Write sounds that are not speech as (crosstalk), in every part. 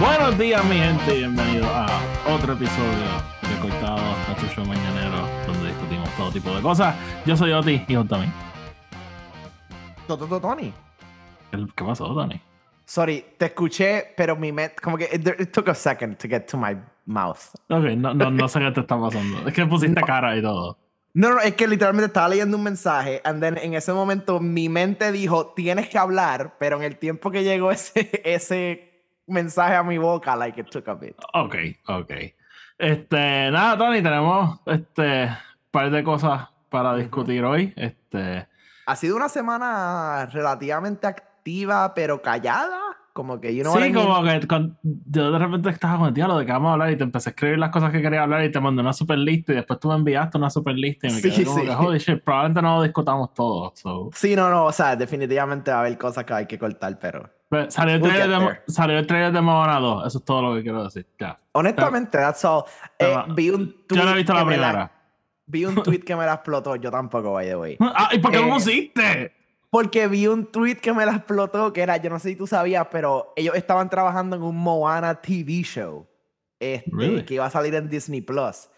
Buenos días, mi gente, y bienvenidos a otro episodio de Cortado, nuestro show mañanero, donde discutimos todo tipo de cosas. Yo soy Oti y. Toto Tony. ¿Qué pasó, Tony? Sorry, te escuché, pero mi mente, como que it, it took a second to get to my mouth. Ok, no, no, no sé qué te está pasando. Es que pusiste cara y todo. No, no, es que literalmente estaba leyendo un mensaje, and then en ese momento mi mente dijo, tienes que hablar, pero en el tiempo que llegó ese, (laughs) ese mensaje a mi boca, like it took a bit. Ok, ok. Este, nada, Tony, tenemos este par de cosas para discutir hoy. Este, Ha sido una semana relativamente activa, pero callada. Como que, know what I sí, como que con- yo de repente estaba con el diálogo de que vamos a hablar y te empecé a escribir las cosas que quería hablar y te mandé una super lista y después tú me enviaste una super lista y me Sí, quedé como sí. que, holy shit, probablemente no lo discutamos todo. So. Sí, no, no, o sea, definitivamente va a haber cosas que hay que cortar, pero... Pero Salió el, trailer de, there. salió el trailer de Moana 2, eso es todo lo que quiero decir. Honestamente, that's all. Eh, Pero- vi un tweet Yo no he visto la me primera. vi un (laughs) tweet que me la explotó. Yo tampoco, by the way. (laughs) Ah, ¿y por qué Eh, lo pusiste? Porque vi un tweet que me la explotó, que era, yo no sé si tú sabías, pero ellos estaban trabajando en un Moana TV show. Este, Really? que iba a salir en Disney Plus.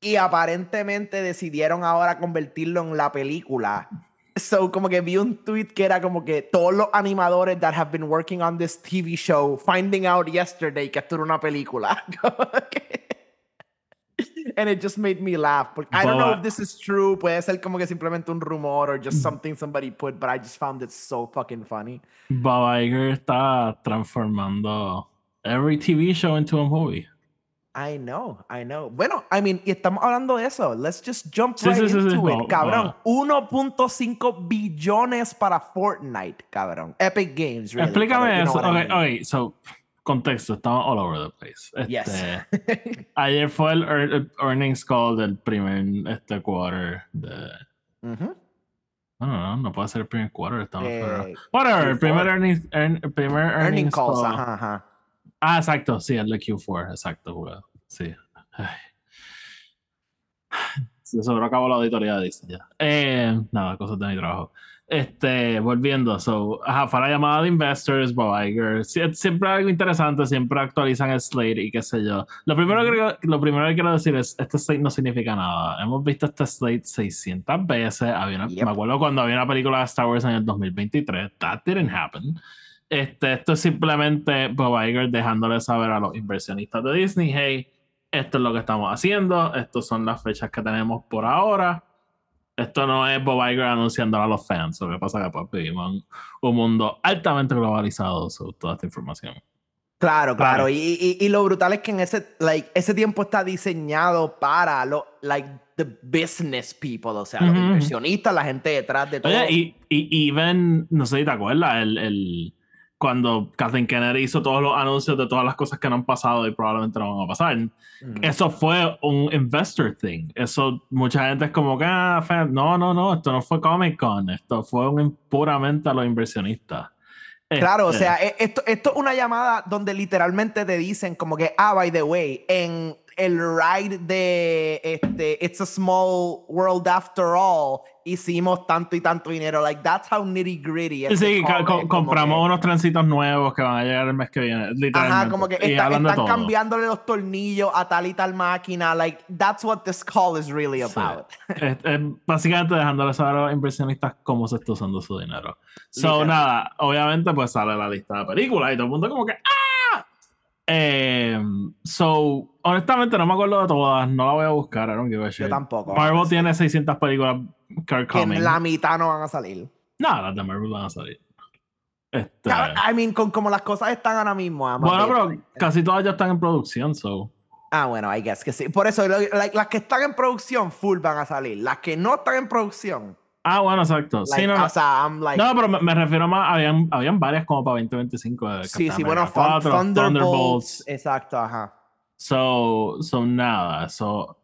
Y aparentemente decidieron ahora convertirlo en la película. So, como que vi un tweet que era como que todos los animadores that have been working on this TV show finding out yesterday que esto era una película. (laughs) And it just made me laugh. Porque I don't know if this is true. Puede ser como que simplemente un rumor or just something somebody put, but I just found it so fucking funny. Bob Iger está transformando every TV show into a movie. I know, I know. Bueno, I mean, y estamos hablando de eso. Let's just jump Sí, right sí, sí, sí. into it, No, cabrón. 1.5 billones para Fortnite, cabrón. Epic Games, really. Explícame pero you know eso. what I Ok, mean. ok, so, contexto, estamos all over the place. Este, Yes. (laughs) ayer fue el, ear- el earnings call del primer este quarter de... Ujú. No, no, no, no puede ser el primer quarter, estamos. Eh, Whatever, el Q4. primer earnings, earn- primer Earning earnings calls, call. ajá, ajá. Ah, exacto, sí, el de Q4, exacto, juego. Sí. Ay. Se sobreacabó la auditoría de Disney ya. Eh, nada, cosas de mi trabajo. Este, volviendo, so, ajá, fue la llamada de investors, Bob Iger. Sie- Siempre algo interesante, siempre actualizan el slate y qué sé yo. Lo primero que, lo primero que quiero decir es, este slate no significa nada. Hemos visto este slate 600 veces. Había una- Yep. Me acuerdo cuando había una película de Star Wars en el 2023. That didn't happen. Este, esto es simplemente Bob Iger dejándole saber a los inversionistas de Disney, hey, esto es lo que estamos haciendo, estas son las fechas que tenemos por ahora. Esto no es Bob Iger anunciándolo a los fans. Lo que pasa es que pues, vivimos en un mundo altamente globalizado sobre toda esta información. Claro, Claro. claro. Y, y, y lo brutal es que en ese, like, ese tiempo está diseñado para lo, like, the business people, o sea, los Ujú. inversionistas, la gente detrás de todo. Oye, y, y even, no sé si te acuerdas, el, el- cuando Kathleen Kennedy hizo todos los anuncios de todas las cosas que no han pasado y probablemente no van a pasar. Mm. Eso fue un investor thing. Eso, mucha gente es como que, ah, fan, no, no, no, esto no fue Comic Con, esto fue un, puramente a los inversionistas. Claro, o Este, sea, e- esto, esto es una llamada donde literalmente te dicen como que, ah, by the way, en el ride de este, It's a Small World After All, hicimos tanto y tanto dinero. Like, that's how nitty gritty. este Sí, co- compramos que- unos trencitos nuevos que van a llegar el mes que viene. Literalmente. Ajá, como que está- están cambiándole los tornillos a tal y tal máquina. Like, that's what this call is really Sí. about. (laughs) Es, es básicamente dejándole saber a los inversionistas cómo se está usando su dinero. So, nada, obviamente, pues sale la lista de películas y todo el mundo como que ¡Ah! Eh, so, honestamente, no me acuerdo de todas. No la voy a buscar. I don't give a shit. Yo tampoco. Marvel tiene 600 películas que en la mitad no van a salir. No, las de Marvel van a salir. Este, I mean, con, como las cosas están ahora mismo. Bueno, pero casi todas ya están en producción, so. Ah, bueno, I guess que sí. Por eso, like, las que están en producción, full van a salir. Las que no están en producción, Ah, bueno, exacto. like, sí, no, o sea, I'm like... No, pero me, me refiero más, habían, habían varias como para 2025. de sí, sí, bueno, America Thun- 4, Thunderbolts. Exacto, ajá. So, so nada, so,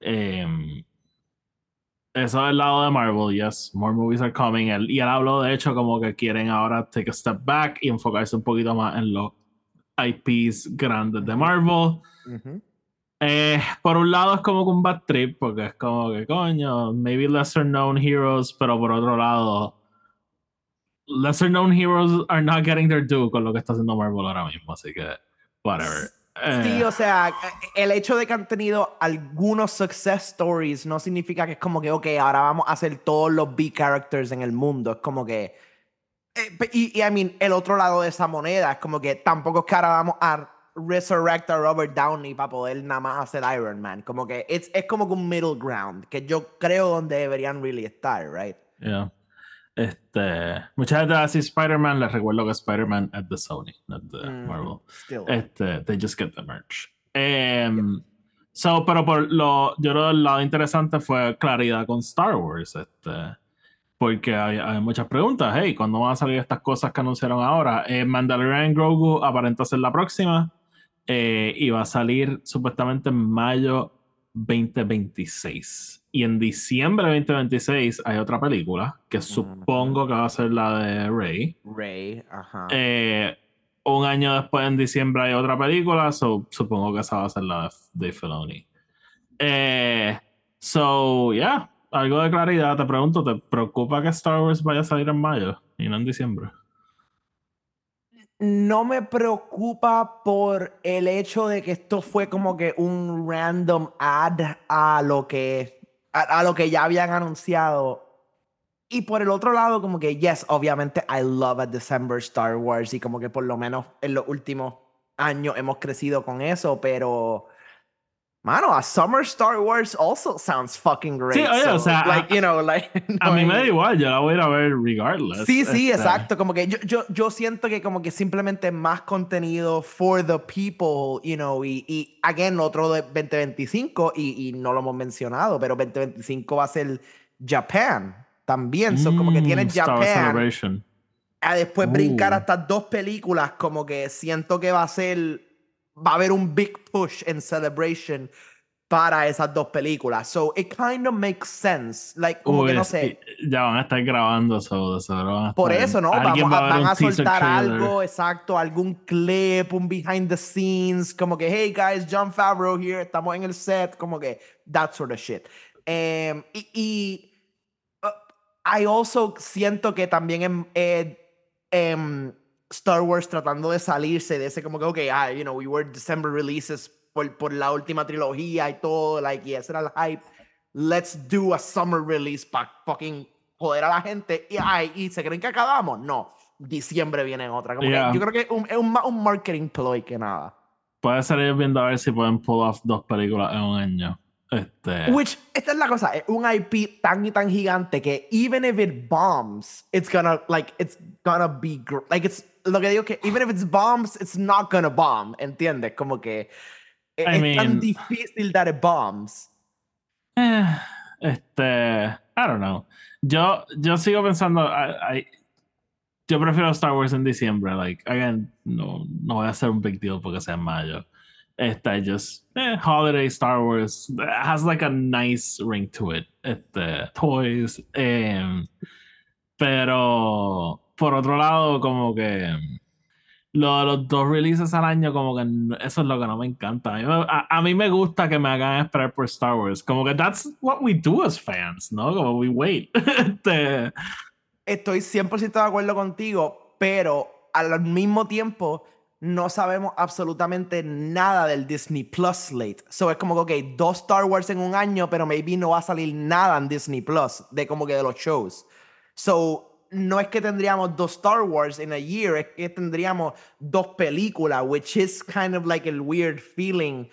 em, eso del lado de Marvel, yes, more movies are coming. Él- y él habló de hecho como que quieren ahora take a step back y enfocarse un poquito más en los IPs grandes de Marvel. Eh, por un lado es como que un bad trip, porque es como que coño, maybe lesser known heroes, pero por otro lado, lesser known heroes are not getting their due con lo que está haciendo Marvel ahora mismo, así que whatever. Sí, Eh, o sea, el hecho de que han tenido algunos success stories no significa que es como que, ok, ahora vamos a hacer todos los B characters en el mundo. Es como que. eh, y, y, I mean, el otro lado de esa moneda es como que tampoco es que ahora vamos a resurrect a Robert Downey para poder nada más hacer Iron Man. Como que es, es como que un middle ground, que yo creo donde deberían really estar, right? yeah. Este, mucha gente va a decir Spider-Man, les recuerdo que Spider-Man es de Sony, no es de Mhm, Marvel. Still. Este, they just get the merch. Em, so, pero por lo, yo creo que el lado interesante fue claridad con Star Wars. Este, porque hay, hay muchas preguntas. Hey, ¿cuándo van a salir estas cosas que anunciaron ahora? Eh, Mandalorian Grogu aparenta ser la próxima. eh, y va a salir supuestamente en mayo 2026. Y en diciembre de 2026 hay otra película que supongo que va a ser la de Rey. Rey, ajá. Eh, un año después, en diciembre, hay otra película, so, supongo que esa va a ser la de, de Filoni. Eh, so, yeah, algo de claridad. Te pregunto, ¿te preocupa que Star Wars vaya a salir en mayo y no en diciembre? no me preocupa por el hecho de que esto fue como que un random ad a lo que a, lo que ya habían anunciado. Y por el otro lado, como que, yes, obviamente, I love a December Star Wars y como que por lo menos en los últimos años hemos crecido con eso, pero, mano, a Summer Star Wars also sounds fucking great. Sí, oye, o so, sea, like, a- you know, like, (laughs) A mí no me da igual, yo la voy a ir a ver regardless. Sí, sí, Este, exacto. Como que yo, yo, yo siento que como que simplemente más contenido for the people, you know, y, y again, otro de 2025, y, y no lo hemos mencionado, pero 2025 va a ser Japan también. So, como que mm, Star Wars Japan, Celebration. a después brincar Uh. hasta dos películas, como que siento que va a ser, va a haber un big push en Celebration para esas dos películas. So, it kind of makes sense. Like, como Uy, que no sé. Ya van a estar grabando eso, seguro van a Por estar- eso, ¿no? Vamos va a, van a soltar algo, exacto, algún clip, un behind the scenes, como que, hey guys, John Favreau here, estamos en el set, como que, that sort of shit. Em, y, y uh, I also siento que también en, eh, em, Star Wars tratando de salirse de ese, como que, ok, ah, you know, we were December releases por, por la última trilogía y todo, like, y ese era el hype. Let's do a summer release para fucking joder a la gente. Y, ay, ¿y se creen que acabamos? No. Diciembre viene otra. Como que Yeah. yo creo que un, es un, un marketing ploy que nada. Puede ser ellos viendo a ver si pueden pull off dos películas en un año. Este, Which, esta es la cosa, es un IP tan y tan gigante que even if it bombs, it's gonna, like, it's gonna be, like, it's, lo que digo que even if it's bombs, it's not gonna bomb, ¿entiendes? Como que e- I es tan mean- difícil that it bombs. eh, este, I don't know. Yo, yo sigo pensando, I- I- yo prefiero Star Wars en diciembre. Like, again, no, no voy a hacer un big deal porque sea en mayo. Este, just, eh, holiday Star Wars has like a nice ring to it. Este, toys. em, pero, por otro lado, como que lo los dos releases al año, como que eso es lo que no me encanta. A mí me, a- a mí me gusta que me hagan esperar por Star Wars. Como que that's what we do as fans, ¿no? Como we wait. (laughs) Este, Estoy 100% de acuerdo contigo, pero al mismo tiempo no sabemos absolutamente nada del Disney Plus slate. So es como que, ok, dos Star Wars en un año, pero maybe no va a salir nada en Disney Plus de como que de los shows. So no es que tendríamos dos Star Wars in a year, es que tendríamos dos películas, which is kind of like el weird feeling.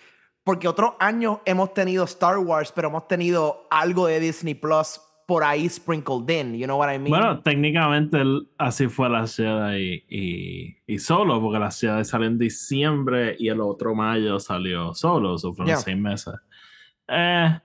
Porque otros años hemos tenido Star Wars, pero hemos tenido algo de Disney Plus por ahí sprinkled in. You know what I mean? bueno, técnicamente así fue la Jedi y, y solo, porque la Jedi salió en diciembre y el otro mayo salió solo, so fueron Yeah. seis meses. Eh,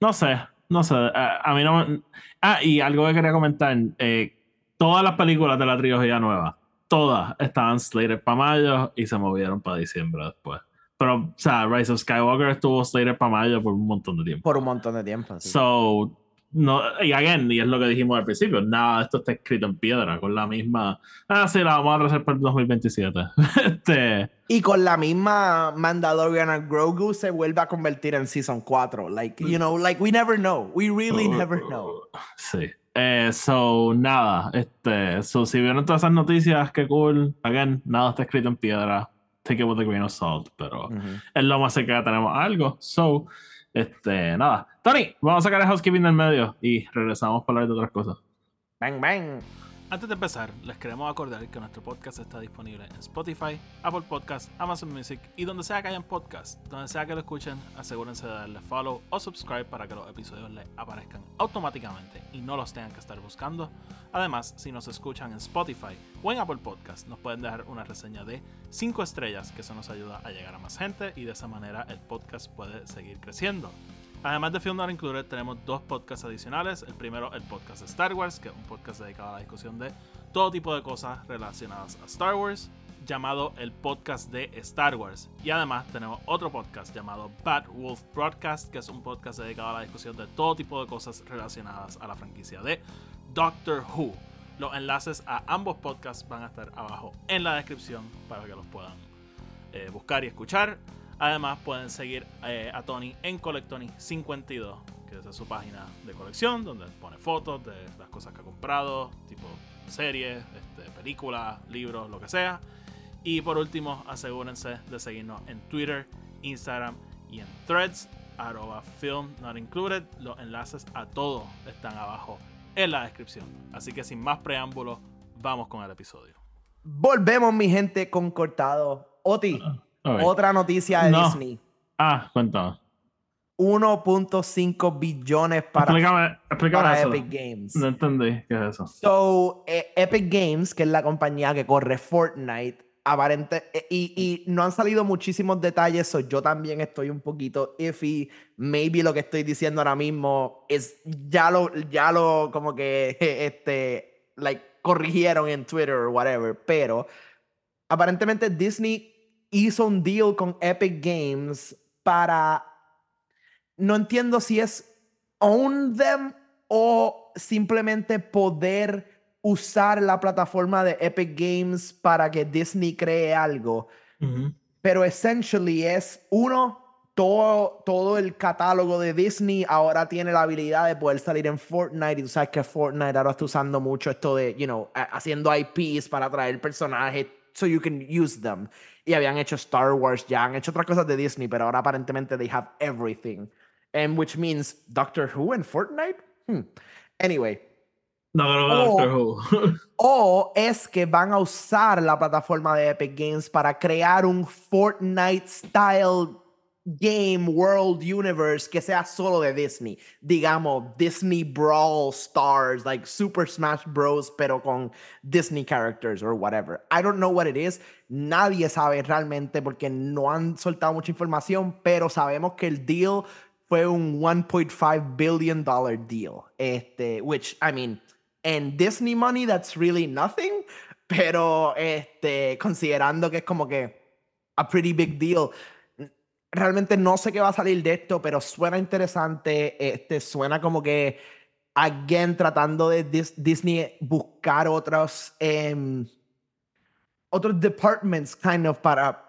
no sé, no sé. A, a mí no Ah, y algo que quería comentar. eh, todas las películas de la trilogía nueva, todas estaban slated para mayo y se movieron para diciembre después. Pero, o sea, Rise of Skywalker estuvo slated para mayo por un montón de tiempo. por un montón de tiempo. sí. So, no, y again, y es lo que dijimos al principio, nada de esto está escrito en piedra, con la misma. Ah, sí, la vamos a traer para el 2027. (laughs) este. Y con la misma Mandalorian and Grogu se vuelve a convertir en Season 4. Like, you know, like we never know. We really never know. Sí. Eh, so, nada, este, so, si vieron todas esas noticias, qué cool. Again, nada está escrito en piedra. Take it with a grain of salt, pero es lo más cerca que tenemos algo. So, este, nada. Tony, vamos a sacar el housekeeping del medio y regresamos para hablar de otras cosas. Bang, bang. Antes de empezar, les queremos acordar que nuestro podcast está disponible en Spotify, Apple Podcasts, Amazon Music y donde sea que hayan podcasts. Donde sea que lo escuchen, asegúrense de darle follow o subscribe para que los episodios les aparezcan automáticamente y no los tengan que estar buscando. Además, si nos escuchan en Spotify o en Apple Podcasts, nos pueden dejar una reseña de 5 estrellas, que eso nos ayuda a llegar a más gente y de esa manera el podcast puede seguir creciendo. Además de Film Not Included, tenemos dos podcasts adicionales. El primero, el podcast Star Wars, que es un podcast dedicado a la discusión de todo tipo de cosas relacionadas a Star Wars, llamado el podcast de Star Wars. Y además tenemos otro podcast llamado Bad Wolf Broadcast, que es un podcast dedicado a la discusión de todo tipo de cosas relacionadas a la franquicia de Doctor Who. Los enlaces a ambos podcasts van a estar abajo en la descripción para que los puedan eh, buscar y escuchar. Además, pueden seguir eh, a Tony en Colectony52, que es su página de colección, donde pone fotos de las cosas que ha comprado, tipo series, este, películas, libros, lo que sea. Y por último, asegúrense de seguirnos en Twitter, Instagram y en Threads, arroba film not included. Los enlaces a todo están abajo en la descripción. Así que sin más preámbulos, vamos con el episodio. Volvemos, mi gente, con cortado. Oti. Otra noticia de Disney. Ah, cuéntame. 1.5 billones para, Epic Games. No entendí qué es eso. So, eh, Epic Games, que es la compañía que corre Fortnite, aparente, eh, y, y, no han salido muchísimos detalles, so yo también estoy un poquito iffy. Maybe lo que estoy diciendo ahora mismo es ya lo, ya lo como que, (laughs) este, like, corrigieron en Twitter o whatever, pero aparentemente Disney hizo un deal con Epic Games para, no entiendo si es own them o simplemente poder usar la plataforma de Epic Games para que Disney cree algo. Pero essentially es uno, todo, todo el catálogo de Disney ahora tiene la habilidad de poder salir en Fortnite. Y tú sabes que Fortnite ahora está usando mucho esto de, you know, haciendo IPs para atraer personajes so you can use them y habían hecho Star Wars, ya han hecho otras cosas de Disney, pero ahora aparentemente they have everything. And which means Doctor Who and Fortnite? Hmm. Anyway. No, no, no, Doctor Who. (laughs) o es que van a usar la plataforma de Epic Games para crear un Fortnite style game world universe que sea solo de Disney. Digamos, Disney Brawl Stars, like Super Smash Bros, pero con Disney characters or whatever. I don't know what it is. Nadie sabe realmente porque no han soltado mucha información, pero sabemos que el deal fue un 1.5 billion dollar deal. Este, which, I mean, in Disney money, that's really nothing. Pero, este, considerando que es como que a pretty big deal realmente no sé qué va a salir de esto, pero suena interesante. Este, suena como que, again, tratando de Disney buscar otros, em, otros departments, kind of, para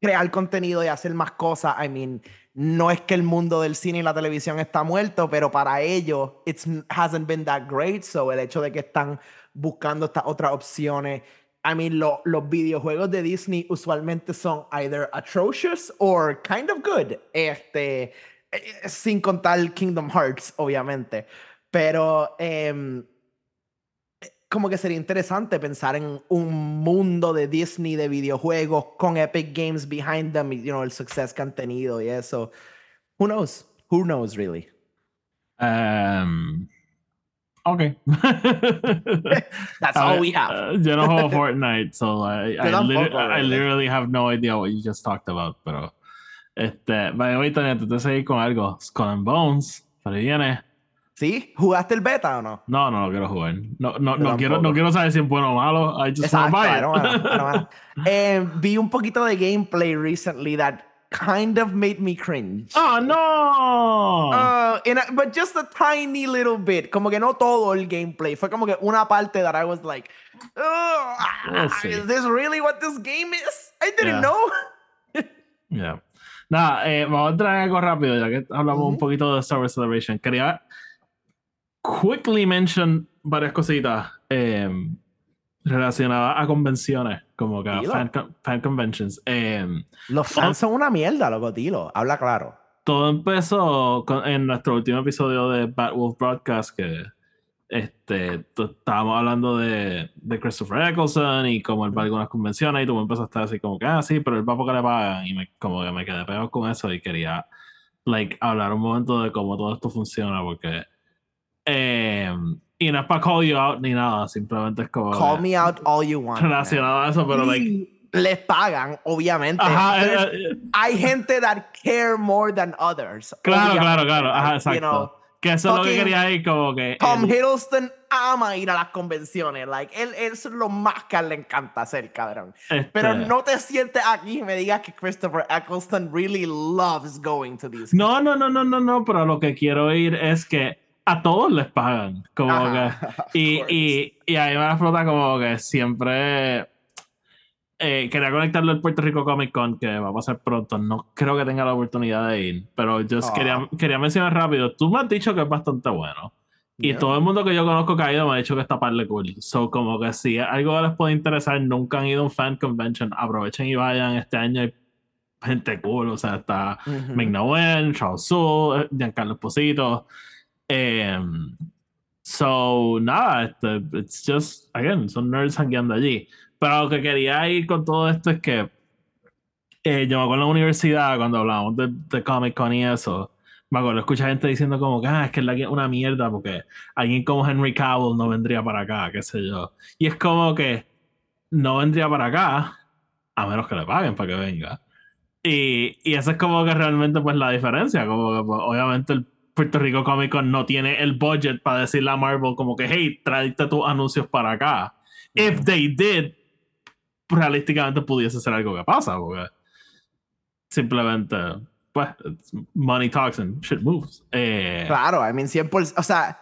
crear contenido y hacer más cosas. I mean, no es que el mundo del cine y la televisión está muerto, pero para ellos, it hasn't been that great. So, el hecho de que están buscando estas otras opciones I mean, lo, los videojuegos de Disney usualmente son either atrocious or kind of good. Este, eh, sin contar Kingdom Hearts, obviamente. Pero em, como que sería interesante pensar en un mundo de Disney de videojuegos con Epic Games behind them you know, el success que han tenido y eso. Who knows? Who knows, really? Um, Okay. (laughs) That's all we have. Uh, yo no juego Fortnite, so I, I, I, literally have no idea what you just talked about. Pero, este, by the way, Tania, tú te seguís con algo. Skull and Bones, ahí viene. ¿Sí? ¿Jugaste el beta o no? No, no lo quiero jugar. No, no, no, quiero, no quiero saber si es bueno o malo. I just Exacto, buy it. (laughs) Eh, vi un poquito de gameplay recently that kind of made me cringe. Oh no! Uh, but just a tiny little bit. Como que no todo el gameplay. Fue como que una parte that I was like, oh, is this really what this game is? I didn't know. (laughs) yeah. Nada, eh, vamos a traer algo rápido, ya que hablamos un poquito de Star Wars Celebration. Quería. quickly mention varias cositas eh, relacionadas a convenciones, como que a fan, con- fan conventions. Eh, Los fans son una mierda, loco, tilo. Habla claro. todo empezó con- en nuestro último episodio de Bad Wolf Broadcast que este, estábamos hablando de, de Christopher Eccleston y como él va a algunas convenciones y tú me empezaste a decir como que, ah, sí, pero él va porque le pagan y me, como que me quedé pegado con eso y quería, like, hablar un momento de cómo todo esto funciona porque, eh, y no es para call you out ni nada, simplemente es como Call me out all you want. relacionado a eso, pero, like, les pagan, obviamente. ajá, eh, eh, hay gente that care more than others. claro, claro, claro, ajá, exacto. you know, que eso es lo que quería ir como que... Tom el- Hiddleston ama ir a las convenciones. Like, él, eso es lo más que a él le encanta hacer, cabrón. Pero este, no te sientes aquí y me digas que Christopher Eccleston really loves going to these. No, no, no, no, no, no, pero lo que quiero ir es que a todos les pagan. Como Ajá, que. (laughs) Y, y, y ahí me la flota como que siempre. eh, quería conectarlo al Puerto Rico Comic Con, que va a pasar pronto. No creo que tenga la oportunidad de ir, pero yo Ah. quería, quería mencionar rápido. Tú me has dicho que es bastante bueno. Y Yeah. todo el mundo que yo conozco que ha ido me ha dicho que está par de cool. So, como que si algo les puede interesar, nunca han ido a un fan convention, aprovechen y vayan. Este año hay gente cool, o sea, está Ujú. Ming-Na Wen, Charles Soule, eh, Giancarlo Esposito. Em, so, nada, este, it's just, again, son nerds hangueando allí. Pero lo que quería ir con todo esto es que eh, yo me acuerdo en la universidad, cuando hablábamos de, de Comic Con y eso, me acuerdo escuchar gente diciendo como que, ah, es que es una mierda porque alguien como Henry Cavill no vendría para acá, qué sé yo. Y es como que no vendría para acá a menos que le paguen para que venga. Y, y eso es como que realmente pues la diferencia, como que pues, obviamente el Puerto Rico Comic Con no tiene el budget para decirle a Marvel como que, hey, tráete tus anuncios para acá. If they did, realísticamente pudiese ser algo que pasa, porque simplemente, pues, money talks and shit moves. Eh, Claro, I mean, 100%. O sea,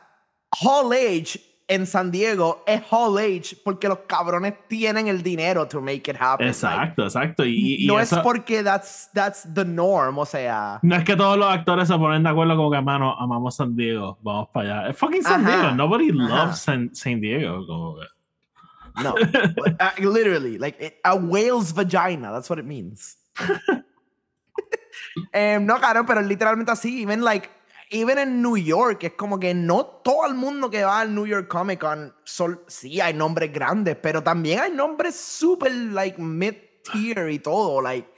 Hall Age en San Diego es Hall Age porque los cabrones tienen el dinero to make it happen. exacto, exacto. Y, no eso- es porque that's, that's the norm, o sea. No es que todos los actores se ponen de acuerdo como que, mano, amamos San Diego, vamos para allá. Es fucking San Ajá, Diego. Nobody ajá. loves San, San Diego. Como que. No. (laughs) Uh, literally, like it- a whale's vagina, that's what it means. (laughs) (laughs) Em, no, claro, pero literalmente así, even like, even en New York, es como que no todo el mundo que va al New York Comic Con, sol- sí hay nombres grandes, pero también hay nombres super, like, mid-tier y todo, like,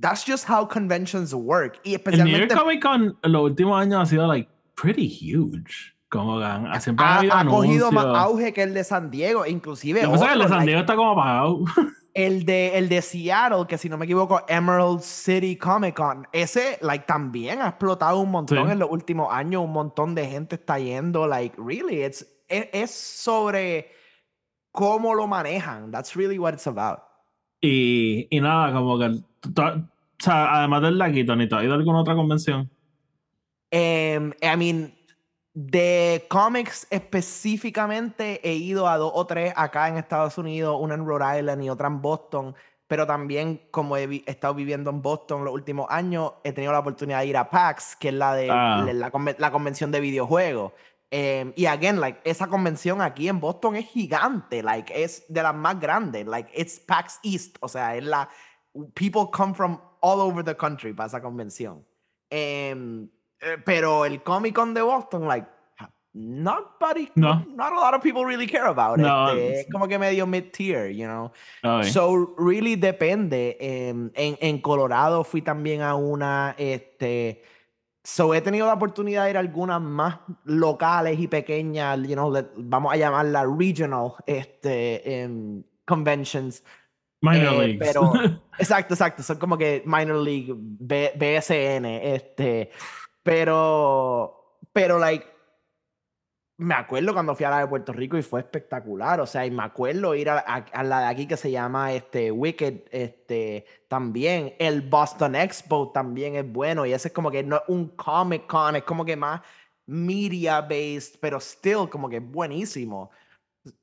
that's just how conventions work. Y El New York especialmente Comic Con en los últimos años ha sido, like, pretty huge. Como han- siempre ha, ha, ha cogido más auge que el de San Diego, inclusive pasa es que el de San like, Diego está como apagado. (laughs) El de, el de Seattle, que si no me equivoco, Emerald City Comic Con, ese, like, también ha explotado un montón Sí. en los últimos años. Un montón de gente está yendo, like, really, it's, es, es sobre cómo lo manejan. That's really what it's about. y, y nada, como que. o sea, además del Laquito, ¿ni te has ido a alguna otra convención? Em, I mean, de cómics específicamente he ido a dos o tres acá en Estados Unidos, una en Rhode Island y otra en Boston, pero también como he, vi- estado viviendo en Boston los últimos años, he tenido la oportunidad de ir a PAX, que es la de Ah. la, la conven- la convención de videojuegos. Em, y again, like, esa convención aquí en Boston es gigante, like, es de las más grandes, like, it's PAX East, o sea, es la, people come from all over the country para esa convención. Em, eh, pero el Comic Con de Boston, like, nobody, No. not a lot of people really care about No. Es como que medio mid-tier, you know. Ok. So, really depende. Em, en, en Colorado fui también a una, este, so he tenido la oportunidad de ir a algunas más locales y pequeñas, you know, le- vamos a llamarla regional, este, em, conventions. Minor eh, Leagues. pero- (laughs) Exacto, exacto. Son como que minor league, B- BSN, este, pero, pero like, me acuerdo cuando fui a la de Puerto Rico y fue espectacular. O sea, y me acuerdo ir a, a- a la de aquí que se llama este Wicked, este, también. El Boston Expo también es bueno. Y ese es como que no es un Comic Con, es como que más media based, pero still como que buenísimo.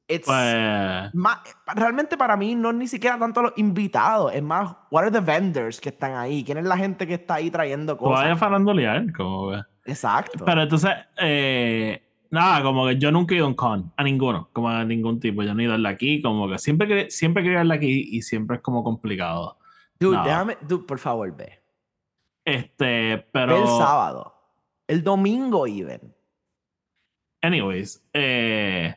It's, Pues. ma- realmente para mí no es ni siquiera tanto los invitados, es más, what are the vendors que están ahí? ¿Quién es la gente que está ahí trayendo cosas? farandulear, como que. Exacto. Pero entonces, eh, Nada, como que yo nunca he ido a un con, a ninguno, como a ningún tipo. Yo no he ido al aquí, como que siempre, siempre quería ir aquí y siempre es como complicado. Dude, No. déjame, dude, por favor, ve. Este, Ve el pero. sábado. El domingo, even. Anyways, eh,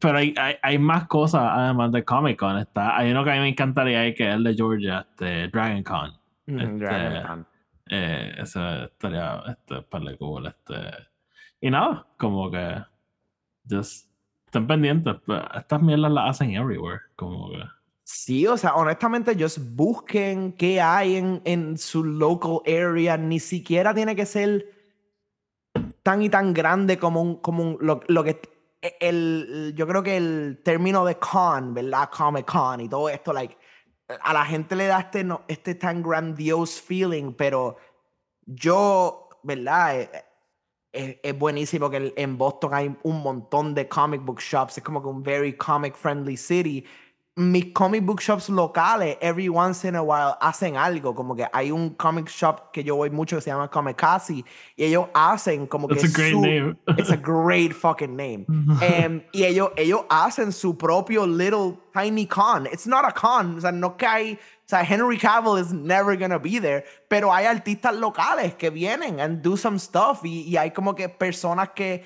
pero hay, hay, hay más cosas además de Comic Con. Está, hay uno que a mí me encantaría que es el de Georgia, este, Dragon Con. Este, Dragon Con. Eh, ese estaría este, par de cool, este. Y nada, como que. Just. Estén pendientes. pues, Estas mierdas las hacen everywhere. Como que. Sí, o sea, honestamente, just busquen qué hay en, en su local area. Ni siquiera tiene que ser tan y tan grande como un, como un, lo, lo que el, yo creo que el término de con, ¿verdad? Comic Con y todo esto, like, a la gente le da este, no, este tan grandiose feeling, pero yo, ¿verdad? Eh, Es, es buenísimo que en Boston hay un montón de comic book shops, es como que un very comic friendly city mis comic book shops locales, every once in a while, hacen algo. Como que hay un comic shop que yo voy mucho que se llama Comicasi y ellos hacen como That's que. a great su- name. (laughs) It's a great fucking name. (laughs) Em, y ellos, ellos hacen su propio little tiny con. It's not a con. O sea, no que hay. O sea, Henry Cavill is never gonna be there. Pero hay artistas locales que vienen and do some stuff. Y, y hay como que personas que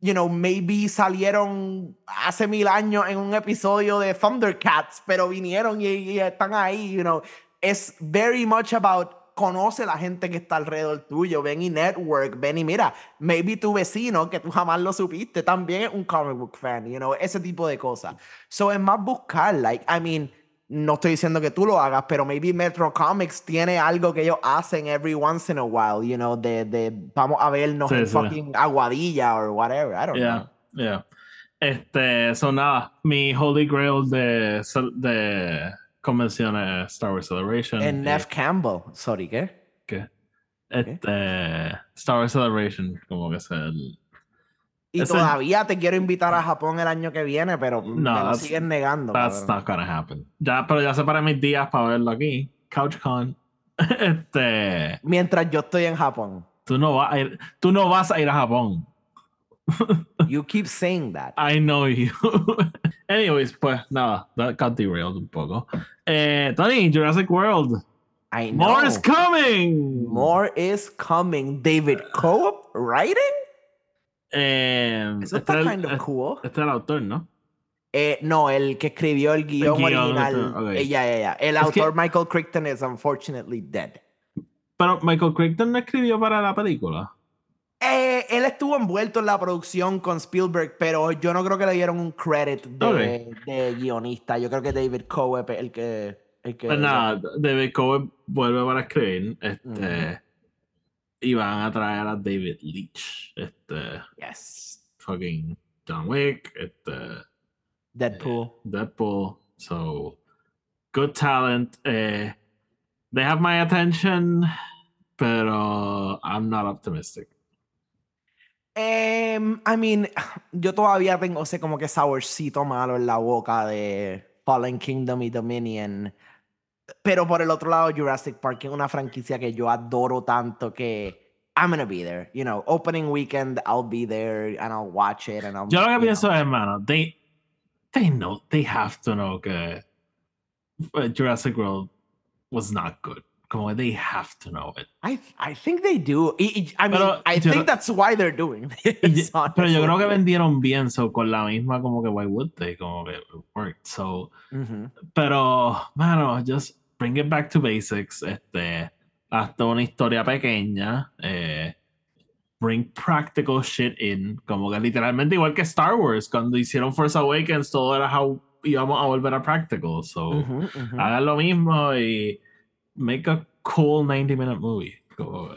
you know, maybe salieron hace mil años en un episodio de Thundercats, pero vinieron y, y están ahí, you know. Es very much about conoce la gente que está alrededor tuyo, ven y network, ven y mira, maybe tu vecino que tú jamás lo supiste también es un comic book fan, you know, ese tipo de cosas. So es más buscar, like, I mean, no estoy diciendo que tú lo hagas, pero maybe Metro Comics tiene algo que ellos hacen every once in a while, you know, de, de vamos a vernos Sí, en sí. fucking Aguadilla or whatever, I don't Yeah, know. yeah. Este, son nada. Mi Holy Grail de, de convenciones es Star Wars Celebration. En Neff Campbell, sorry, ¿qué? ¿qué? Este, Star Wars Celebration, como que es el. Y Ese- todavía te quiero invitar a Japón el año que viene, pero me lo siguen negando. That's cabrón. not gonna happen. Ya, pero ya separé mis días para verlo aquí. CouchCon. (laughs) Este, Mientras yo estoy en Japón. tú no vas a ir, tú no vas a ir a Japón. (laughs) You keep saying that. I know you. (laughs) Anyways, pues nada, that got derailed un poco. Eh, Tony, Jurassic World. I know. More is coming. More is coming. David Cope writing? Eh, Eso este, está kind of cool. este es el autor, ¿no? Eh, no, el que escribió el guion, guion, original. este, ok. Eh, ya. El Es que- autor Michael Crichton is unfortunately dead. Pero Michael Crichton no escribió para la película. Eh, él estuvo envuelto en la producción con Spielberg, pero yo no creo que le dieron un credit de, de guionista. Yo creo que David Cope es el que. El que Pues nada, David Coe vuelve para escribir. Este. Y van a traer a David Leitch. Este, Yes. fucking John Wick. Este, Deadpool. Deadpool. So, good talent. Eh, they have my attention, pero I'm not optimistic. Em, I mean, yo todavía tengo ese como que saborcito malo en la boca de Fallen Kingdom y Dominion. Pero por el otro lado, Jurassic Park es una franquicia que yo adoro tanto que I'm gonna be there. You know, opening weekend, I'll be there and I'll watch it and I'll. Yo lo que pienso know. es, hermano, they, they know, they have to know que uh, Jurassic World was not good. Como que they have to know it. I I think they do. Y- I mean, Pero I think that's why they're doing (laughs) this. pero yo creo que vendieron bien, so con la misma como que why would they, como que it worked, so Ujú. pero mano, just bring it back to basics, este, hasta una historia pequeña, eh, bring practical shit in, como que literalmente igual que Star Wars, cuando hicieron Force Awakens todo era how íbamos a volver a practical, so Ujú, ujú. hagan lo mismo y make a cool 90 minute movie. Como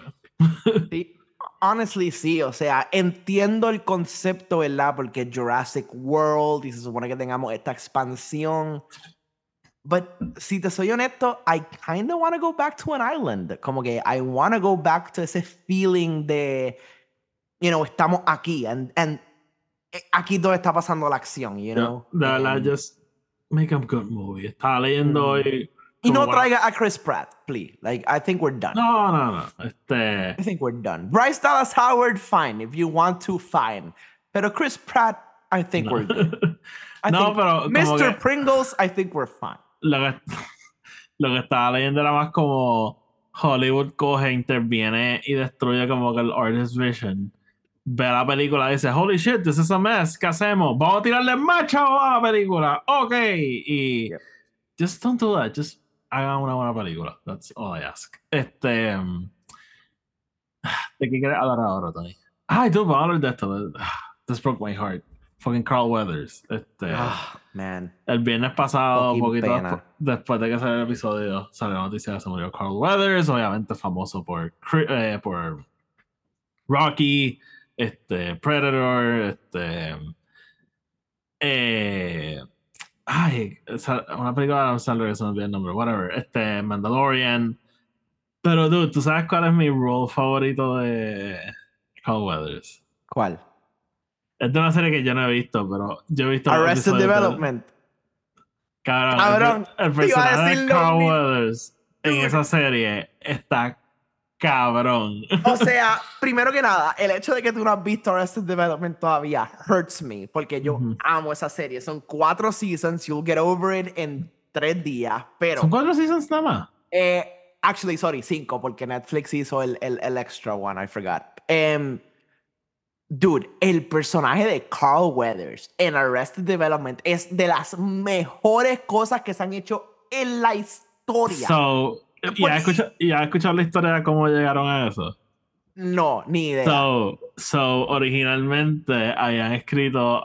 Sí, honestly, sí. O sea, entiendo el concepto, ¿verdad? Porque Jurassic World y se supone que tengamos esta expansión. But si te soy honesto, I kind of want to go back to an island. Como que I want to go back to ese feeling de, you know, estamos aquí. And, and aquí todo está pasando la acción, you know? De verdad, And- just make a good movie. Estaba leyendo Mm. hoy Y no traiga a Chris Pratt, please. Like, I think we're done. No, no, no. Este. I think we're done. Bryce Dallas Howard, fine. If you want to, fine. Pero Chris Pratt, I think we're good. (laughs) I No, think pero Mr. que- Pringles, I think we're fine. Lo que, (laughs) lo que estaba leyendo era más como Hollywood coge, interviene y destruye como que el artist vision. Ve la película y dice, holy shit, this is a mess, ¿qué hacemos? Vamos a tirarle más chavo a la película, ok. Y just don't do that, just hagan una buena película. That's all I ask. Este. um, (sighs) ¿De qué quieres hablar ahora, Tony? Ay, tú, vamos a hablar de esto. This broke my heart. Fucking Carl Weathers. Este. Ah, man. El viernes pasado, un poquito pena. después de que salió el episodio, salió la noticia de que se murió Carl Weathers, obviamente famoso por, eh, por Rocky, este, Predator, este. Eh, ay, una película de Sandler que se me olvidó el nombre, whatever, este, Mandalorian. Pero, dude, ¿tú sabes cuál es mi role favorito de Carl Weathers? ¿Cuál? Es de una serie que yo no he visto, pero yo he visto. Arrested episodios de- Development. Cabrón, Cabrón, el, el personaje de Carl. Weathers en esa serie está cabrón. O sea, primero que nada, el hecho de que tú no has visto Arrested Development todavía hurts me, porque yo Ujú. amo esa serie. Son cuatro seasons, you'll get over it en tres días, pero... Son cuatro seasons nada más. Eh, actually, sorry, cinco, porque Netflix hizo el, el, el extra one, I forgot. Em, dude, el personaje de Carl Weathers en Arrested Development es de las mejores cosas que se han hecho en la historia. So, ¿ya Pues- has escuchado, has escuchado la historia de cómo llegaron a eso? no, ni idea. So, so, originalmente habían escrito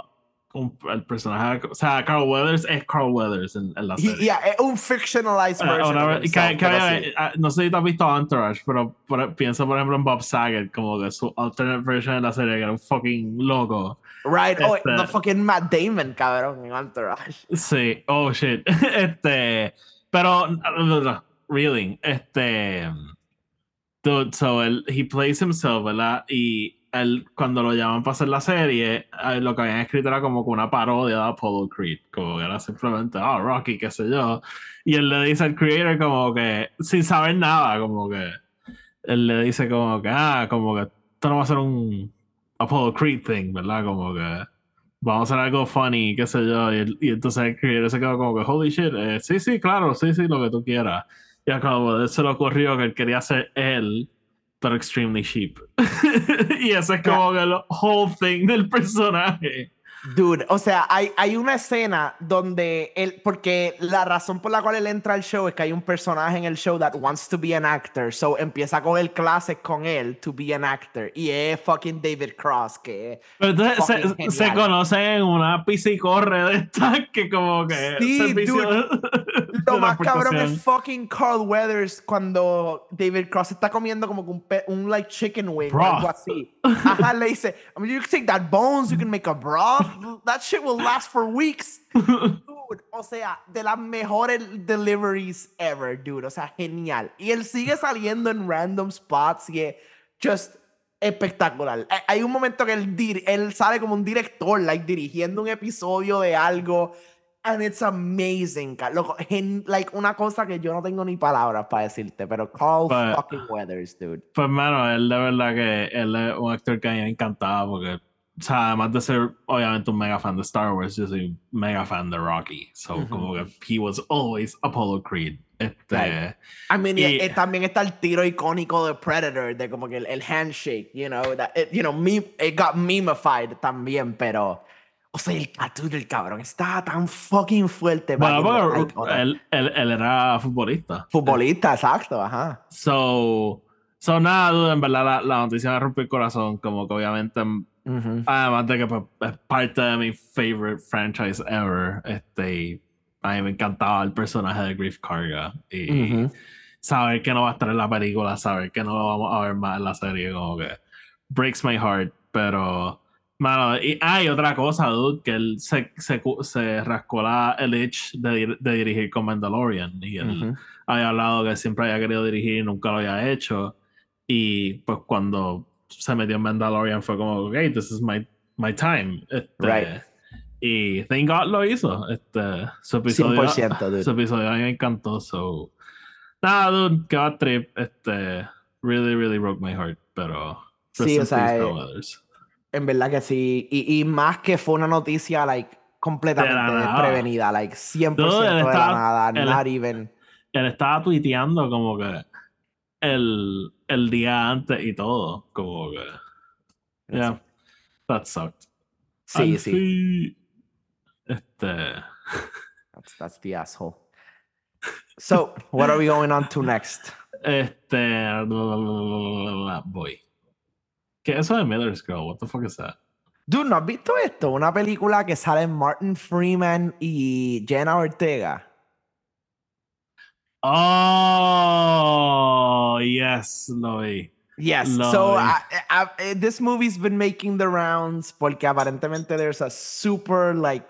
el personaje, o sea, Carl Weathers es Carl Weathers en, en la Y- serie. yeah, es un fictionalized Ah, version. una himself, que- que sí. ah, no sé si tú has visto Entourage, pero, pero pienso por ejemplo en Bob Saget, como que su alternate version de la serie, que era un fucking loco. Right, oh, este- the fucking Matt Damon, cabrón, en Entourage. Sí, oh shit. (laughs) Este, pero, really, este, dude, so él, he plays himself, ¿verdad? Y él, cuando lo llaman para hacer la serie, lo que habían escrito era como una parodia de Apollo Creed, como que era simplemente, ah, Rocky, qué sé yo. Y él le dice al creator como que, sin saber nada, como que, él le dice como que, ah, como que esto no va a ser un Apollo Creed thing, ¿verdad? Como que vamos a hacer algo funny, qué sé yo. Y, el- y entonces el creator se quedó como que, holy shit, eh, sí, sí, claro, sí, sí, lo que tú quieras. Y acabo se le ocurrió que él quería ser él, pero extremely cheap. (laughs) y ese es como que el whole thing del personaje. Dude, o sea, hay, hay una escena donde él, porque la razón por la cual él entra al show es que hay un personaje en el show that wants to be an actor, so empieza a coger clases con él to be an actor, y es fucking David Cross, que es Pero entonces se, se conocen en una piscicorre de estas que como que Sí, dude. (laughs) (laughs) Lo más cabrón es fucking Carl Weathers cuando David Cross está comiendo como un, like chicken wing o Broth. algo así. Ajá, le dice, I mean, you can take that bones, you can make a broth. That shit will last for weeks. Dude, o sea, de las mejores deliveries ever, dude. O sea, genial. Y él sigue saliendo en random spots y es just espectacular. Hay- un momento que él, dir- él sale como un director, like, dirigiendo un episodio de algo. And it's amazing, loco. like, una cosa que yo no tengo ni palabras para decirte, pero Carl But- fucking Weathers, dude. Pues, mano, él de verdad que él es un actor que a mí me encantaba porque, o sea, además de ser obviamente un mega fan de Star Wars, yo soy mega fan de Rocky. So, Ujú. como que he was always Apollo Creed. Este, Right. I mean, y- Y- eh, también está el tiro icónico de Predator, de como que el, el handshake, you know, that it, you know, meme, it got memeified también, pero, o sea, el del cabrón está tan fucking fuerte. Bueno, porque él, él, él era futbolista. Futbolista, exacto, ajá. So, so nada, en verdad la, la noticia me rompió el corazón, como que obviamente, Ujú. además de que pues, es parte de mi favorite franchise ever, este, a mí me encantaba el personaje de Griff Karga. Y saber que no va a estar en la película, saber que no lo vamos a ver más en la serie, como que breaks my heart, pero... Mano, y hay otra cosa, dude, que él se, se, se rascó la, el itch de, de dirigir con Mandalorian. Y él, Ujú. había hablado que siempre había querido dirigir y nunca lo había hecho. Y pues cuando se metió en Mandalorian fue como, ok, this is my, my time. Este, Right. Y Thank God lo hizo. Este, su episodio, 100%, dude. su episodio a mí me encantó. So. Nada, dude, va trip. Este, really, really broke my heart. Pero. Sí, o sea, eh. En verdad que sí. Y, y más que fue una noticia, like, completamente De desprevenida. Like, 100% Dude, de la nada. él- Not even. Él estaba tuiteando como que el, el día antes y todo. Como que. Yeah, that sucked. Sí, And sí. sí. Este. That's, that's the asshole. So, what are we going on to next? Este. Boy. ¿Qué es eso de Miller's Girl? What the fuck is that? Dude, ¿no has visto esto? Una película que sale Martin Freeman y Jenna Ortega. Oh, yes, lo vi. Yes. Lo so I- I- this movie's been making the rounds porque aparentemente there's a super like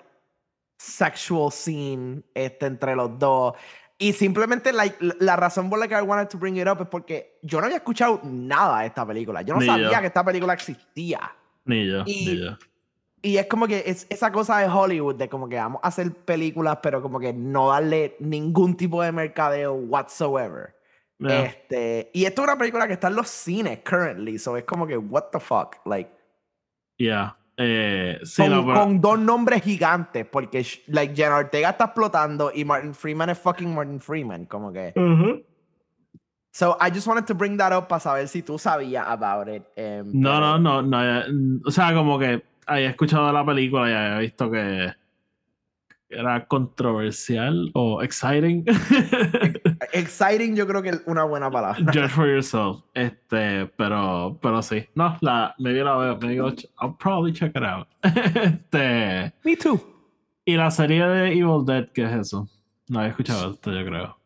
sexual scene este, entre los dos. Y simplemente like, la- la razón por la que I wanted to bring it up es porque yo no había escuchado nada de esta película. Yo no Ni sabía yo. que esta película existía. Ni yo, Y- ni yo. Y es como que es esa cosa de Hollywood, de como que vamos a hacer películas, pero como que no darle ningún tipo de mercadeo whatsoever. Yeah. Este, y esto es una película que está en los cines currently, so es como que, what the fuck, like, Yeah. Eh, sí, con, no, pero- con dos nombres gigantes, porque like Jenna Ortega está explotando y Martin Freeman es fucking Martin Freeman, como que. So I just wanted to bring that up para saber si tú sabías about it. em, No, pero- no, no, no. eh, O sea, como que había escuchado la película y había visto que era controversial o exciting. Exciting, yo creo que es una buena palabra. (laughs) Judge for yourself. Este, pero, pero sí. No, la, maybe la veo. I'll, ch- I'll probably check it out. (laughs) este, Me too. y la serie de Evil Dead, ¿qué es eso? No había escuchado esto, yo creo.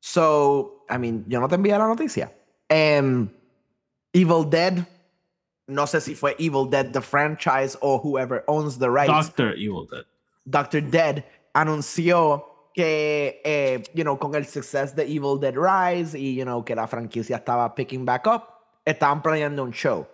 So, I mean, yo no te envié la noticia. Em, Evil Dead, no sé si fue Evil Dead the franchise o whoever owns the rights. Doctor Evil Dead. Dr. Dead anunció que, eh, you know, con el success de Evil Dead Rise y, you know, que la franquicia estaba picking back up, estaban planeando un show.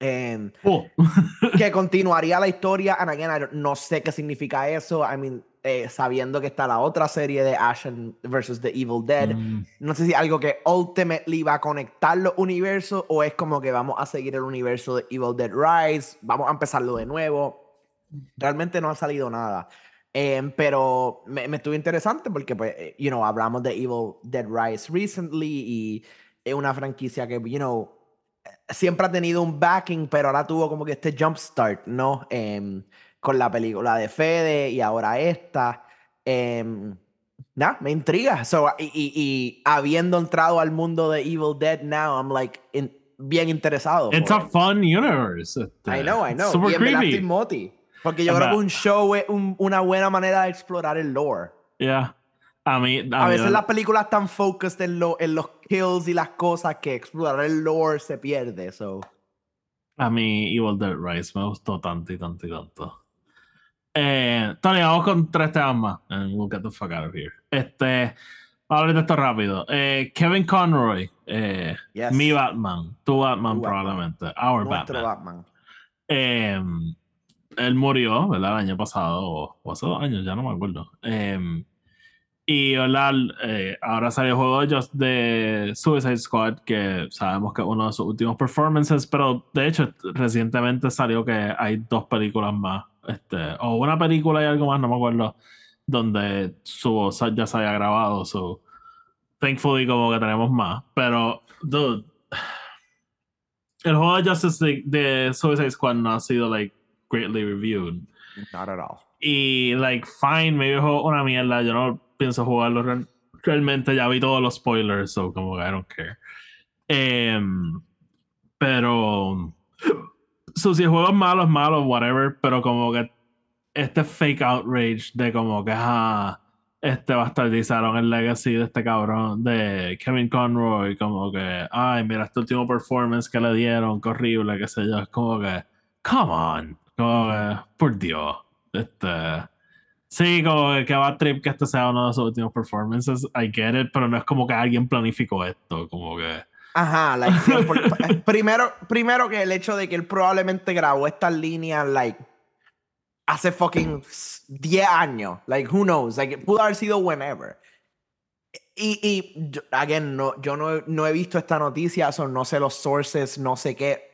Em, Oh. (laughs) que continuaría la historia. And again, no sé qué significa eso. I mean, eh, sabiendo que está la otra serie de Ash and- versus The Evil Dead. Mm, No sé si algo que ultimately va a conectar los universos o es como que vamos a seguir el universo de Evil Dead Rise, vamos a empezarlo de nuevo. Realmente no ha salido nada. Em, pero me, me estuvo interesante porque, pues, eh, you know, hablamos de Evil Dead Rise recently y es una franquicia que, you know, siempre ha tenido un backing, pero ahora tuvo como que este jump start, ¿no? Em, con la película de Fede y ahora esta. Nah, me intriga. So, y, y- y habiendo entrado al mundo de Evil Dead now, I'm like in- bien interesado. It's a it. fun universe. este, I know, I know. Super y creepy. Porque yo creo que un show es un- una buena manera de explorar el lore. Yeah. A mí, a, veces las películas están focused en, lo- en los kills y las cosas que explorar el lore se pierde. So. A mí Evil Dead Rise me gustó tanto y tanto y tanto. Eh, Tony, vamos con tres temas más. And we'll get the fuck out of here. Este, vamos a hablar de esto rápido. Eh, Kevin Conroy, eh, Yes. mi Batman, tu Batman Tu Batman. probablemente, our Nuestro Batman. Batman. Él murió, ¿verdad? El año pasado, o, o hace dos años, ya no me acuerdo. Eh, y, ¿verdad? Eh, ahora salió el juego de, Just- de Suicide Squad, que sabemos que es uno de sus últimos performances, pero de hecho, recientemente salió que hay dos películas más, este, o una película y algo más, no me acuerdo, donde su voz ya se había grabado, so thankfully como que tenemos más, pero, dude, el juego de Justice League de Suicide Squad no ha sido, like, greatly reviewed. Not at all. Y, like, fine, me dijo una mierda. Yo no pienso jugarlo real- realmente. Ya vi todos los spoilers, so como I don't care. Em, pero. So, si el juego es malo, es malo, whatever. Pero como que este fake outrage de como que, ah, este bastardizaron el legacy de este cabrón, de Kevin Conroy, como que, ay, mira este último performance que le dieron, horrible, qué sé yo. Es como que, come on, como que, por Dios. Este. Sí, como que, va a trip que este sea uno de sus últimos performances. I get it, pero no es como que alguien planificó esto. Como que. Ajá, like, 100%. Eh, (laughs) primero, primero que el hecho de que él probablemente grabó estas líneas, like, hace fucking 10 años. Like, who knows? Like, pudo haber sido whenever. Y, y again, no, yo no, no he visto esta noticia, so no sé los sources, no sé qué.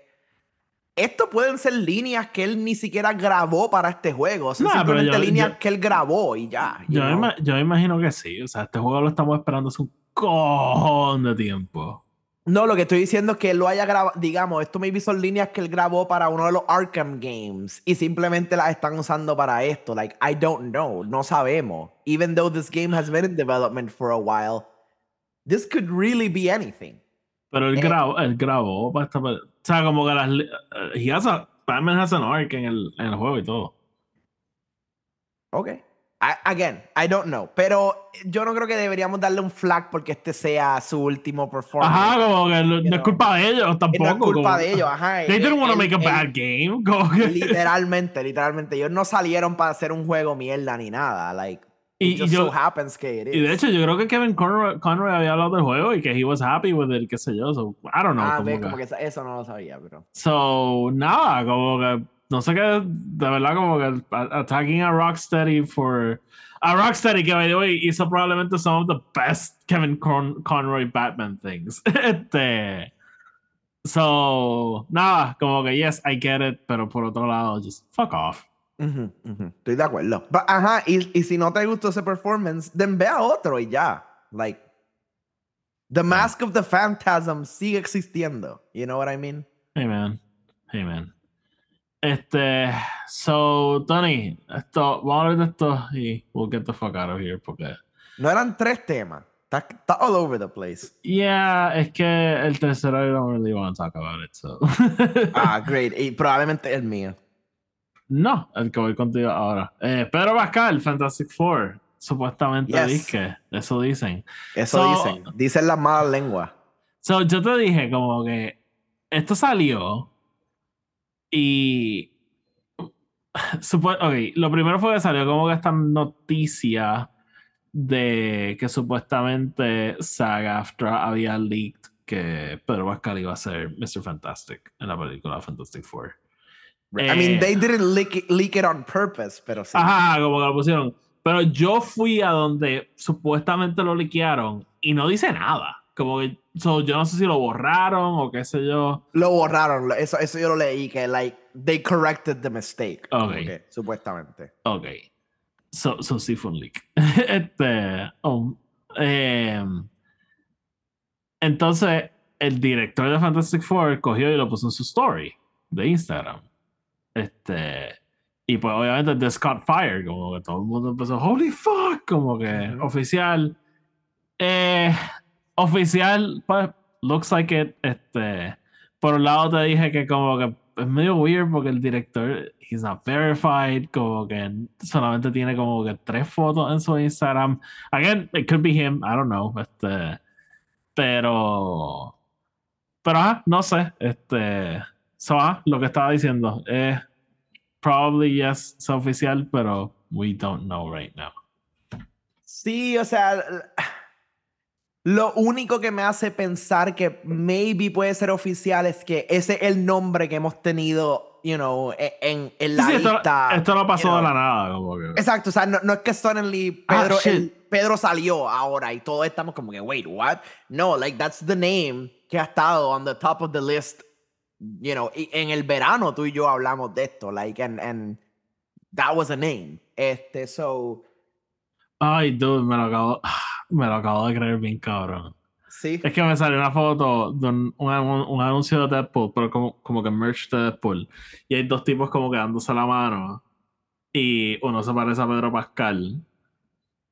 Esto pueden ser líneas que él ni siquiera grabó para este juego. Son Nah, pero simplemente yo- líneas yo- que él grabó y ya. you Yo, me know? ima- yo me imagino que sí. O sea, este juego lo estamos esperando hace un cojón de tiempo. No, lo que estoy diciendo es que él lo haya grabado, digamos, esto maybe son líneas que él grabó para uno de los Arkham Games y simplemente las están usando para esto. Like, I don't know, no sabemos. Even though this game has been in development for a while, this could really be anything. Pero él, Eh. grabó, él grabó para esta. O sea, como que las. eh, He has a, Batman has an arc en el, en el juego y todo. Ok. I- again, I don't know. Pero yo no creo que deberíamos darle un flag porque este sea su último performance. Ajá, como que no, no es culpa de ellos tampoco. no es culpa como- de ellos, ajá. They didn't want to make a él- bad game. Como que- Literalmente, literalmente. Ellos no salieron para hacer un juego mierda ni nada. Like, Y- it y yo- so happens que it is. Y de hecho, yo creo que Kevin Conroy, Conroy había hablado del juego y que he was happy with it, qué sé yo. So, I don't know. ah, como ves, que- como que eso- no lo sabía, pero. So, nada, como que no sé qué, de verdad, como que attacking a Rocksteady for. A Rocksteady que, by the way, hizo probablemente some of the best Kevin Con- Conroy Batman things. (laughs) este. So, nada, como que yes, I get it, pero por otro lado, just fuck off. Ujú, ujú, Estoy de acuerdo. But, ajá, y, y si no te gustó ese performance, then ve a otro y ya. Like, The Mask of the Phantasm sigue existiendo. You know what I mean? Hey man, hey man. Este, so, Tony, esto, vamos a hablar de esto y we'll get the fuck out of here porque. No eran tres temas. Está, está all over the place. Yeah, es que el tercero I don't really want to talk about it, so. Ah, great. Y probablemente el mío. No, el que voy contigo ahora. Eh, Pedro Pascal, Fantastic Four, supuestamente Yes. disque, eso dicen. Eso So- dicen. Dicen las malas lenguas. So, yo te dije como que esto salió y... Ok, lo primero fue que salió como que esta noticia de que supuestamente SAG-AFTRA había leaked que Pedro Pascal iba a ser Mr. Fantastic en la película Fantastic Four. I mean, Eh, they didn't leak it, leak it on purpose, pero sí. Ajá, como que lo pusieron. Pero yo fui a donde supuestamente lo liquearon y no dice nada. Como que, so, yo no sé si lo borraron o qué sé yo. Lo borraron. Eso, eso yo lo leí, que like, they corrected the mistake. como Ok. que, supuestamente. Ok. So, so sí fue un leak. (laughs) este. oh, em, entonces, el director de Fantastic Four cogió y lo puso en su story de Instagram. Este. Y pues obviamente de Scott Fire, como que todo el mundo empezó, holy fuck, como que oficial. Eh, oficial, pues, looks like it. Este, por un lado te dije que como que es medio weird porque el director, he's not verified, como que solamente tiene como que tres fotos en su Instagram. Again, it could be him, I don't know. Este, pero, pero ajá, no sé. Este, so, ah, lo que estaba diciendo es probably yes, es oficial, pero we don't know right now. Sí, o sea, lo único que me hace pensar que maybe puede ser oficial es que ese es el nombre que hemos tenido, you know, e- en, en la Sí, esto, lista. esto no pasó you de know. la nada, como que. Exacto, o sea, no, no es que suddenly Ah, Pedro, shit. el- Pedro salió ahora y todos estamos como que, wait, what? No, like that's the name que ha estado on the top of the list, you know, en el verano tú y yo hablamos de esto, like, and, and that was a name. Este, so, Ay, dude, me lo acabo, me lo acabo de creer bien cabrón. sí. Es que me salió una foto de un, un, un anuncio de Deadpool, pero como, como que merch de Deadpool. Y hay dos tipos como que dándose la mano. Y uno se parece a Pedro Pascal.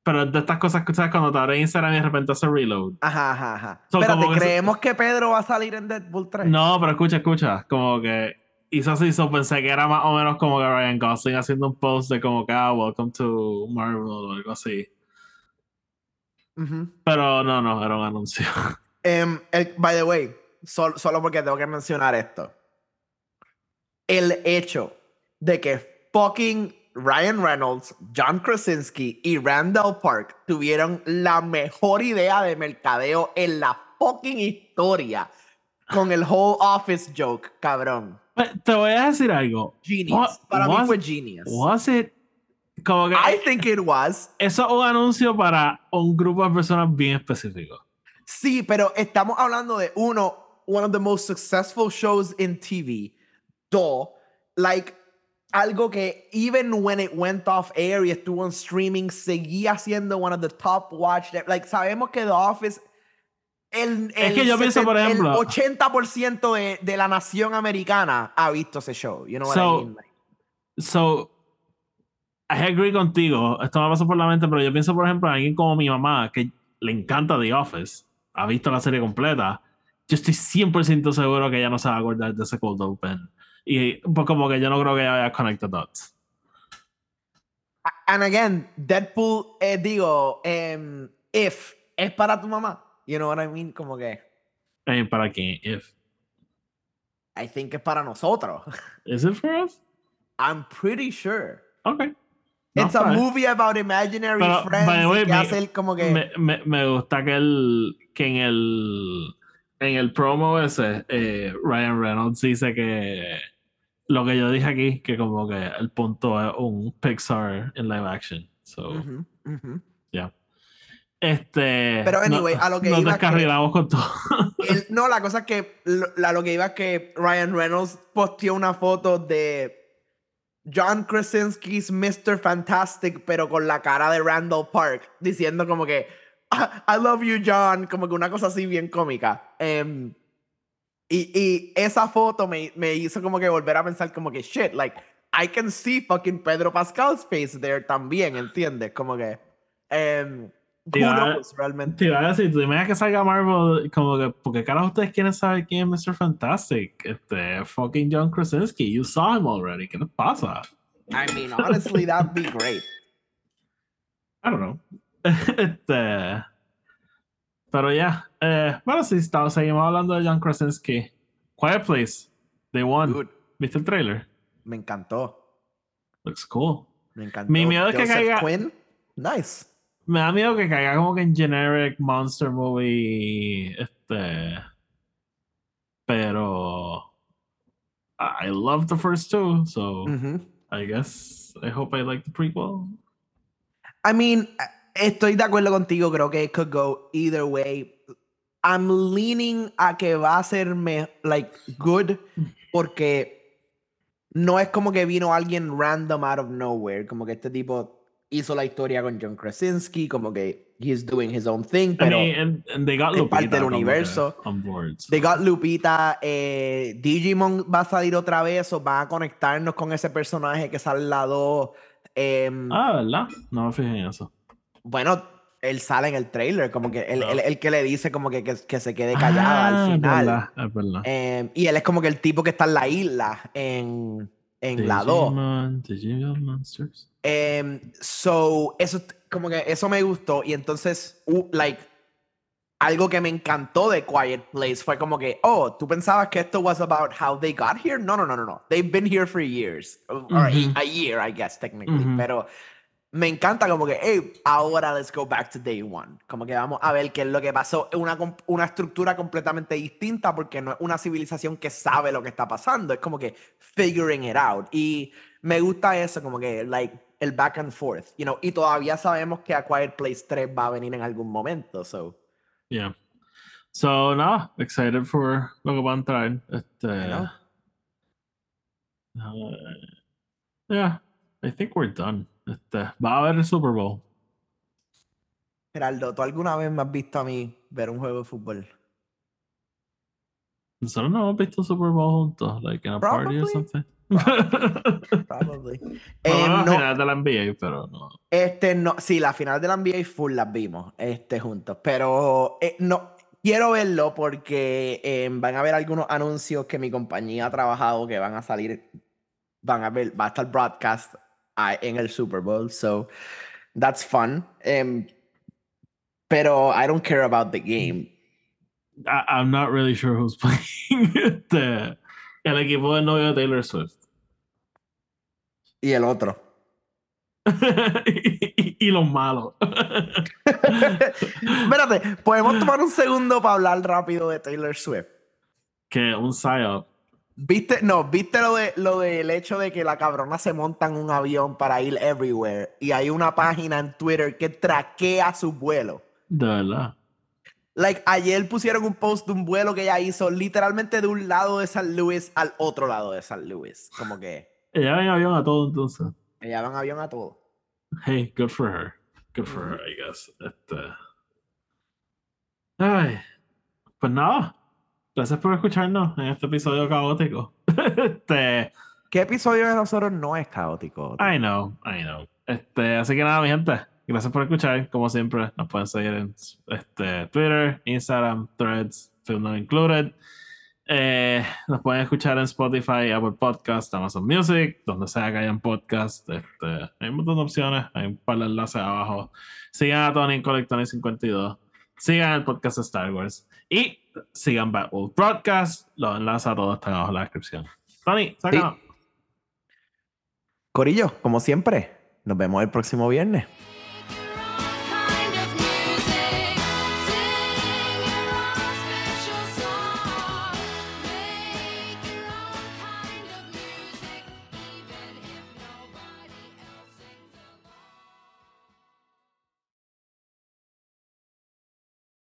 Pero de estas cosas que sabes cuando te abre Instagram y de repente hace reload. Ajá, ajá, ajá. So, Espérate, que ¿creemos que Pedro va a salir en Deadpool 3? No, pero escucha, escucha. Como que hizo así, so pensé que era más o menos como que Ryan Gosling haciendo un post de como que, ah, welcome to Marvel o algo así. Ujú. Pero no, no, era un anuncio. (laughs) Em, el- by the way, sol- solo porque tengo que mencionar esto. El hecho de que fucking Ryan Reynolds, John Krasinski y Randall Park tuvieron la mejor idea de mercadeo en la fucking historia con el whole office joke, cabrón. But Te voy a decir algo. Genius. What- Para mí was- fue genius. Was it? Como que I think it was. eso es un anuncio para un grupo de personas bien específico. Sí, pero estamos hablando de uno, one of the most successful shows in TV. Dos, like algo que even when it went off air y estuvo en streaming, seguía siendo one of the top watched. Like sabemos que The Office el, Es el que yo pienso, por ejemplo- el 80% de, de la nación americana ha visto ese show. You know what So, I mean? Like, So, I agree contigo. Esto me pasó por la mente, pero yo pienso, por ejemplo, en alguien como mi mamá, que le encanta The Office, ha visto la serie completa. Yo estoy 100% seguro que ella no se va a acordar de ese cold open. Y pues como que yo no creo que ella vaya a connect the dots. and again, Deadpool, eh, digo, em, if es para tu mamá. You know what I mean? Como que Eh, ¿Para quién? If. I think es para nosotros. (laughs) Is it for us? I'm pretty sure. Okay. No, It's a bien. movie about imaginary Pero, friends by the y way, que me- hace el como que Me, me, me gusta que, el, que en el en el promo ese eh, Ryan Reynolds dice que lo que yo dije aquí que como que el punto es un Pixar en live action so ujú. este Pero anyway, no- a lo que nos iba que- descarrilamos con todo El- no, la cosa es que lo, la- lo que iba es que Ryan Reynolds posteó una foto de John Krasinski's Mr. Fantastic, pero con la cara de Randall Park, diciendo como que "Ah, I love you, John, como que una cosa así bien cómica. Em, y, y esa foto me, me hizo como que volver a pensar como que shit, like, I can see fucking Pedro Pascal's face there también, ¿entiendes? Como que... em, Sí, who va- knows, realmente. te iba a decir tú imaginas que salga Marvel como que porque carajo ustedes quieren saber quién es Mr. Fantastic este fucking John Krasinski you saw him already ¿qué les pasa? I mean, honestly, that'd be great. I don't know. (laughs) este. Pero ya. eh, bueno, si estamos, seguimos hablando de John Krasinski. Quiet Place. They One. Dude, ¿Viste el trailer? me encantó. Looks cool. Me encantó. Mi miedo es que caiga- Quinn, nice. Me da miedo que caiga como que en generic monster movie. Este. Pero. I love the first two, so Ujú. I guess I hope I like the prequel. I mean, estoy de acuerdo contigo. Creo que it could go either way. I'm leaning a que va a ser me, like good porque no es como que vino alguien random out of nowhere. Como que este tipo hizo la historia con John Krasinski, como que he's doing his own thing, I pero mean, and, and they got Lupita parte del universo. on board. so- They got Lupita, eh, Digimon va a salir otra vez o va a conectarnos con ese personaje que sale en la 2. em, Ah, ¿verdad? No me fijé en eso. Bueno, él sale en el trailer, como que el, el- el que le dice como que, que, que se quede callada Ah, al Es final. verdad, es verdad. Em, y él es como que el tipo que está en la isla en, en la 2. Digimon, Digimon Monsters. Em, so, eso, como que eso me gustó. Y entonces, uh, like, algo que me encantó de Quiet Place fue como que, oh, tú pensabas que esto was about how they got here? No, no, no, no, no. They've been here for years. Or a- Ujú. a, year, I guess, technically. Ujú. Pero me encanta como que, hey, ahora let's go back to day one. Como que vamos a ver qué es lo que pasó. Una, com- una estructura completamente distinta porque no es una civilización que sabe lo que está pasando. Es como que figuring it out. Y me gusta eso, como que, like, el back and forth. You know, y todavía sabemos que A Quiet Place 3 va a venir en algún momento. So, Yeah. So, no, excited for lo que van a traer. Este, know. uh, yeah, I think we're done. Este, va a haber el Super Bowl. Geraldo, ¿tú alguna vez me has visto a mí ver un juego de fútbol? Nosotros no hemos visto Super Bowl juntos, like in a party or Probably. something. Probably. (laughs) Bueno, (laughs) Eh, la no, final de la NBA, pero no. Este, no, sí, la final de la NBA full las vimos, este, juntos, pero eh, no, quiero verlo porque eh, van a haber algunos anuncios que mi compañía ha trabajado que van a salir, van a ver, va a estar broadcast en el Super Bowl, so that's fun. Em, pero I don't care about the game. I, I'm not really sure who's (laughs) playing. Este, el equipo del novio de Taylor Swift. Y el otro. y, (laughs) y- y los malos. (laughs) Espérate, podemos tomar un segundo para hablar rápido de Taylor Swift. que un psyop. ¿Viste? No, ¿viste lo, de, lo del hecho de que la cabrona se monta en un avión para ir everywhere? Y hay una página en Twitter que traquea su vuelo. De verdad. Like, ayer pusieron un post de un vuelo que ella hizo literalmente de un lado de San Luis al otro lado de San Luis. Como que Ella va en avión a todo entonces. ella va en avión a todo. Hey, good for her. Good for her, I guess. Este... Ay. Pues nada. Gracias por escucharnos en este episodio caótico. (laughs) este. ¿Qué episodio de nosotros no es caótico? I know, I know. Este, así que nada, mi gente. Gracias por escuchar. Como siempre, nos pueden seguir en este, Twitter, Instagram, Threads, Film Not Included. Eh, nos pueden escuchar en Spotify, Apple Podcast, Amazon Music, donde sea que hayan podcast. Este, hay un montón de opciones, hay un par de enlaces abajo. Sigan a Tony en Colectony52. Sigan el podcast de Star Wars. Y sigan Batwolf Broadcast. Los enlaces a todos están abajo en la descripción. Tony, sácanos. Corillo, como siempre, nos vemos el próximo viernes.